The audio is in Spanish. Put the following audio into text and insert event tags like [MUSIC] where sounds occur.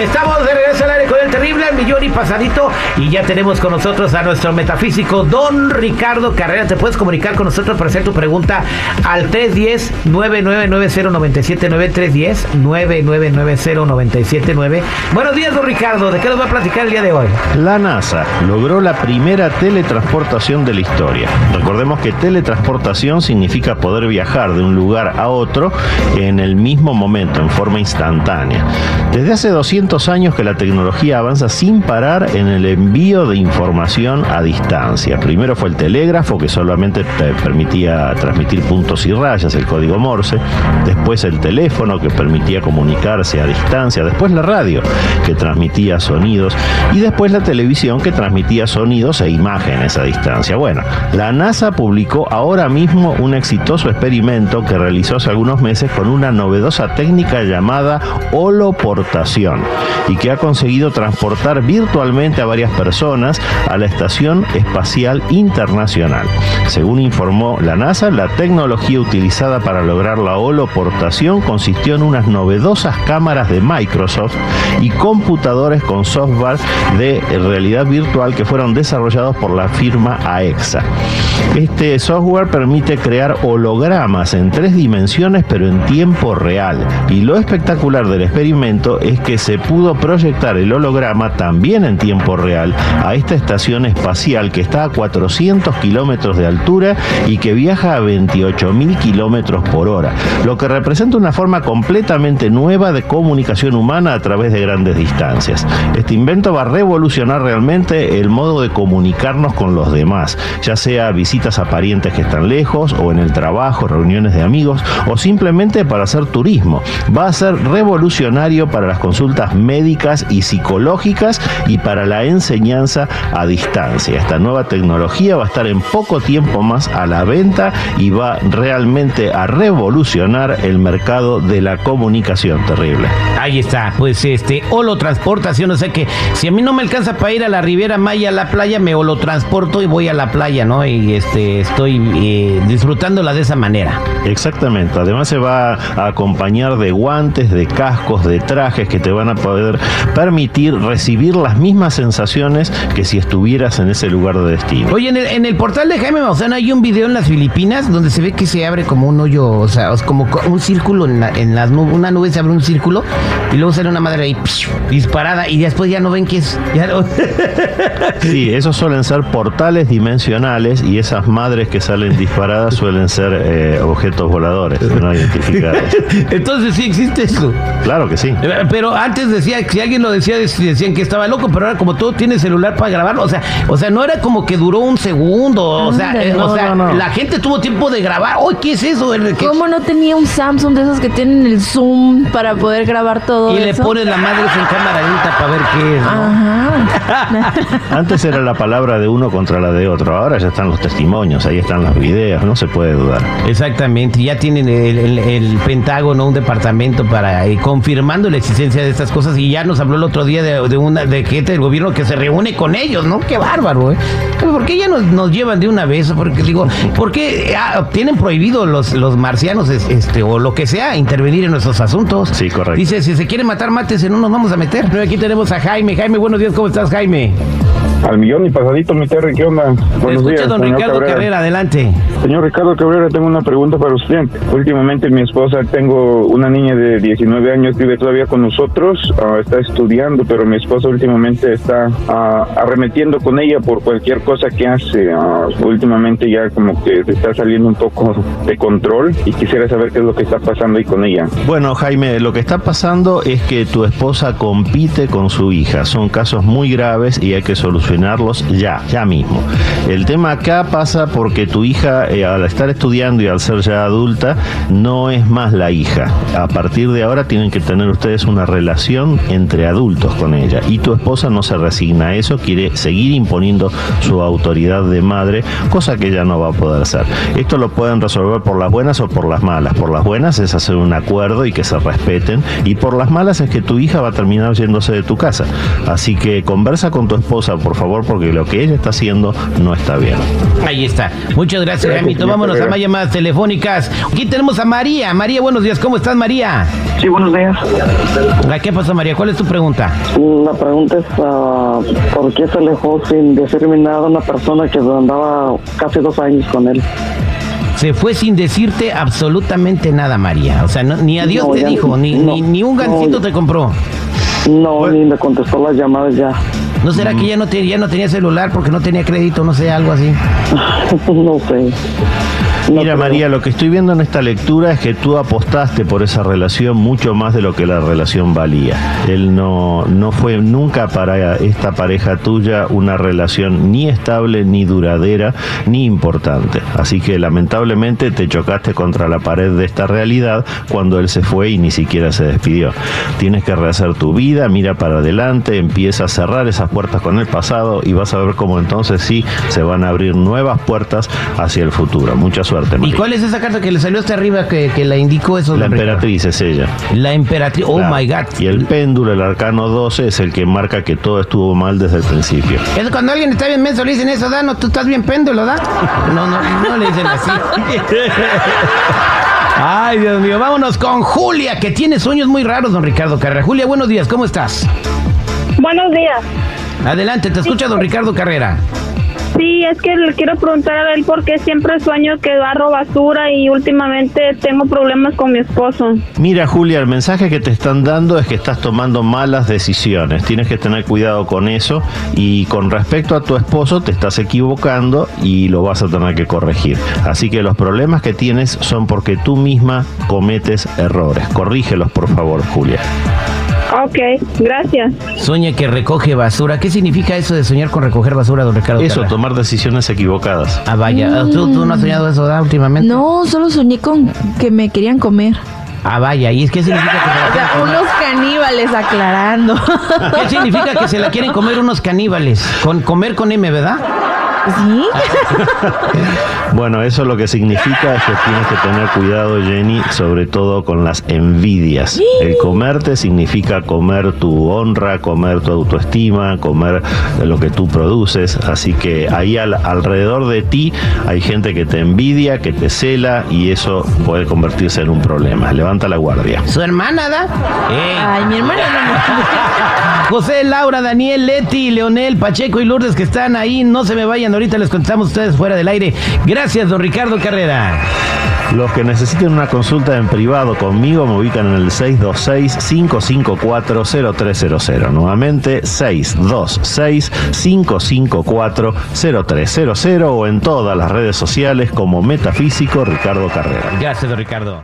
Estamos de regreso al aire con el terrible millón y pasadito. Y ya tenemos con nosotros a nuestro metafísico, don Ricardo Carrera. Te puedes comunicar con nosotros para hacer tu pregunta al 310-9990-979. 310-9990-979. Buenos días, don Ricardo. ¿De qué nos va a platicar el día de hoy? La NASA logró la primera teletransportación de la historia. Recordemos que teletransportación significa poder viajar de un lugar a otro en el mismo momento, en forma instantánea. Desde hace 200 años que la tecnología avanza sin parar en el envío de información a distancia. Primero fue el telégrafo, que solamente permitía transmitir puntos y rayas, el código Morse. Después el teléfono, que permitía comunicarse a distancia. Después la radio, que transmitía sonidos. Y después la televisión, que transmitía sonidos e imágenes a distancia. Bueno, la NASA publicó ahora mismo un exitoso experimento que realizó hace algunos meses con una novedosa técnica llamada holoportación y que ha conseguido transportar virtualmente a varias personas a la Estación Espacial Internacional. Según informó la NASA, la tecnología utilizada para lograr la holoportación consistió en unas novedosas cámaras de Microsoft y computadores con software de realidad virtual que fueron desarrollados por la firma AEXA. Este software permite crear hologramas en tres dimensiones pero en tiempo real. Y lo espectacular del experimento es que se pudo proyectar el holograma también en tiempo real a esta estación espacial que está a 400 kilómetros de altura y que viaja a 28 mil kilómetros por hora, lo que representa una forma completamente nueva de comunicación humana a través de grandes distancias. Este invento va a revolucionar realmente el modo de comunicarnos con los demás, ya sea visitas a parientes que están lejos o en el trabajo, reuniones de amigos o simplemente para hacer turismo. Va a ser revolucionario para las consultas médicas y psicológicas y para la enseñanza a distancia. Esta nueva tecnología va a estar en poco tiempo más a la venta y va realmente a revolucionar el mercado de la comunicación terrible. Ahí está, pues este, o sea que si a mí no me alcanza para ir a la Riviera Maya a la playa, me transporto y voy a la playa, ¿no? Y este estoy eh, disfrutándola de esa manera. Exactamente, además se va a acompañar de guantes, de cascos, de trajes que te van a poder permitir recibir las mismas sensaciones que si estuvieras en ese lugar de destino. Oye, en el, portal de Jaime Maussan hay un video en las Filipinas donde se ve que se abre como un hoyo, o sea, como un círculo en, la, en las nubes, una nube se abre un círculo y luego sale una madre ahí disparada y después ya no ven que es. [LAUGHS] Sí, esos suelen ser portales dimensionales y esas madres que salen disparadas suelen ser eh, objetos voladores no identificados. [LAUGHS] Entonces sí existe eso. Claro que sí. Eh, pero antes decía que si alguien lo decía decían que estaba loco, pero ahora como todo tiene celular para grabarlo, o sea, o sea, no era como que duró un segundo, o sea, eh, o sea, la gente tuvo tiempo de grabar. Oye, ¿qué es eso? ¿Cómo no tenía un Samsung de esos que tienen el zoom para poder grabar todo y le pones la madre en cámara lenta para ver qué es. Ajá. [LAUGHS] Antes era la palabra de uno contra la de otro, ahora ya están los testimonios, ahí están los videos, no se puede dudar. Exactamente, ya tienen el, Pentágono, un departamento para eh, confirmando la existencia de estas cosas y ya nos habló el otro día de, una de gente del gobierno que se reúne con ellos, ¿no? Qué bárbaro, ¿eh? ¿Por qué ya nos, llevan de una vez? Porque digo, ¿por qué ah, tienen prohibido los, los marcianos este o lo que sea intervenir en nuestros asuntos? Sí, correcto. Dice, si se quiere matar, mátese, no nos vamos a meter. Pero aquí tenemos a Jaime. Jaime, buenos días, ¿cómo estás, Jaime? Al millón y pasadito, mi Terry, ¿qué onda? Buenos días, don Ricardo Cabrera. adelante. Señor Ricardo Cabrera, tengo una pregunta para usted. Últimamente mi esposa, tengo una niña de 19 años, vive todavía con nosotros, ah, está estudiando, pero mi esposa últimamente está ah, arremetiendo con ella por cualquier cosa que hace. Ah, últimamente ya como que se está saliendo un poco de control y quisiera saber qué es lo que está pasando ahí con ella. Bueno, Jaime, lo que está pasando es que tu esposa compite con su hija. Son casos muy graves y hay que solucionarlos ya, ya mismo. El tema acá pasa porque tu hija, eh, al estar estudiando y al ser ya adulta, no es más la hija. A partir de ahora tienen que tener ustedes una relación entre adultos con ella. Y tu esposa no se resigna a eso, quiere seguir imponiendo su autoridad de madre, cosa que ella no va a poder hacer. Esto lo pueden resolver por las buenas o por las malas. Por las buenas es hacer un acuerdo y que se respeten. Y por las malas es que tu hija va a terminar yéndose de tu casa. Así que conversa con tu esposa, por favor, porque lo que ella está haciendo no está bien. Ahí está. Muchas gracias, Jaime. Tomámonos a más llamadas telefónicas. Aquí tenemos a María. María, buenos días. ¿Cómo estás, María? Sí, buenos días. ¿Qué pasó, María? ¿Cuál es tu pregunta? La pregunta es, uh, ¿por qué se alejó sin decirme nada una persona que andaba casi dos años con él? Se fue sin decirte absolutamente nada, María. O sea, no, ni adiós te dijo, ni, ni, ni, un gancito te compró. No, ni me contestó las llamadas ya. ¿No será que ya no, te, ya no tenía celular porque no tenía crédito, no sé, algo así? [LAUGHS] no sé. Mira María, lo que estoy viendo en esta lectura es que tú apostaste por esa relación mucho más de lo que la relación valía. Él no, no fue nunca para esta pareja tuya una relación ni estable, ni duradera, ni importante. Así que lamentablemente te chocaste contra la pared de esta realidad cuando él se fue y ni siquiera se despidió. Tienes que rehacer tu vida, mira para adelante, empieza a cerrar esas puertas con el pasado y vas a ver cómo entonces sí se van a abrir nuevas puertas hacia el futuro. Mucha suerte. ¿Y cuál es esa carta que le salió hasta arriba que, que la indicó eso? La emperatriz es ella. La emperatriz, oh my God. Y el péndulo, el arcano 12, es el que marca que todo estuvo mal desde el principio. Es cuando alguien está bien menso, le dicen eso, ¿da? No, tú estás bien péndulo, ¿da? No, no, no le dicen así. [LAUGHS] Ay, Dios mío, vámonos con Julia, que tiene sueños muy raros, don Ricardo Carrera. Julia, buenos días, ¿cómo estás? Buenos días. Adelante, te escucha don Ricardo Carrera. Sí, es que le quiero preguntar a él por qué siempre sueño que barro basura y últimamente tengo problemas con mi esposo. Mira, Julia, el mensaje que te están dando es que estás tomando malas decisiones. Tienes que tener cuidado con eso y con respecto a tu esposo te estás equivocando y lo vas a tener que corregir. Así que los problemas que tienes son porque tú misma cometes errores. Corrígelos, por favor, Julia. Ok, gracias. Sueña que recoge basura. ¿Qué significa eso de soñar con recoger basura, don Ricardo? Eso, tomar decisiones equivocadas. Ah, vaya. ¿Tú, no has soñado eso ¿da, últimamente? No, solo soñé con que me querían comer. Ah, vaya, ¿y es qué significa que se la [LAUGHS] quieren comer? Unos caníbales aclarando. ¿Qué significa que se la quieren comer unos caníbales? Con comer con M, ¿verdad? ¿Sí? [LAUGHS] Bueno, eso lo que significa es que tienes que tener cuidado, Jenny, sobre todo con las envidias. El comerte significa comer tu honra, comer tu autoestima, comer lo que tú produces. Así que ahí alrededor de ti hay gente que te envidia, que te cela y eso puede convertirse en un problema. Levanta la guardia. ¿Su hermana, da? Ay, mi hermana no [LAUGHS] José, Laura, Daniel, Leti, Leonel, Pacheco y Lourdes que están ahí, no se me vayan, ahorita les contestamos ustedes fuera del aire. Gracias, don Ricardo Carrera. Los que necesiten una consulta en privado conmigo me ubican en el 626-554-0300. Nuevamente, 626-554-0300 o en todas las redes sociales como Metafísico Ricardo Carrera. Gracias, don Ricardo.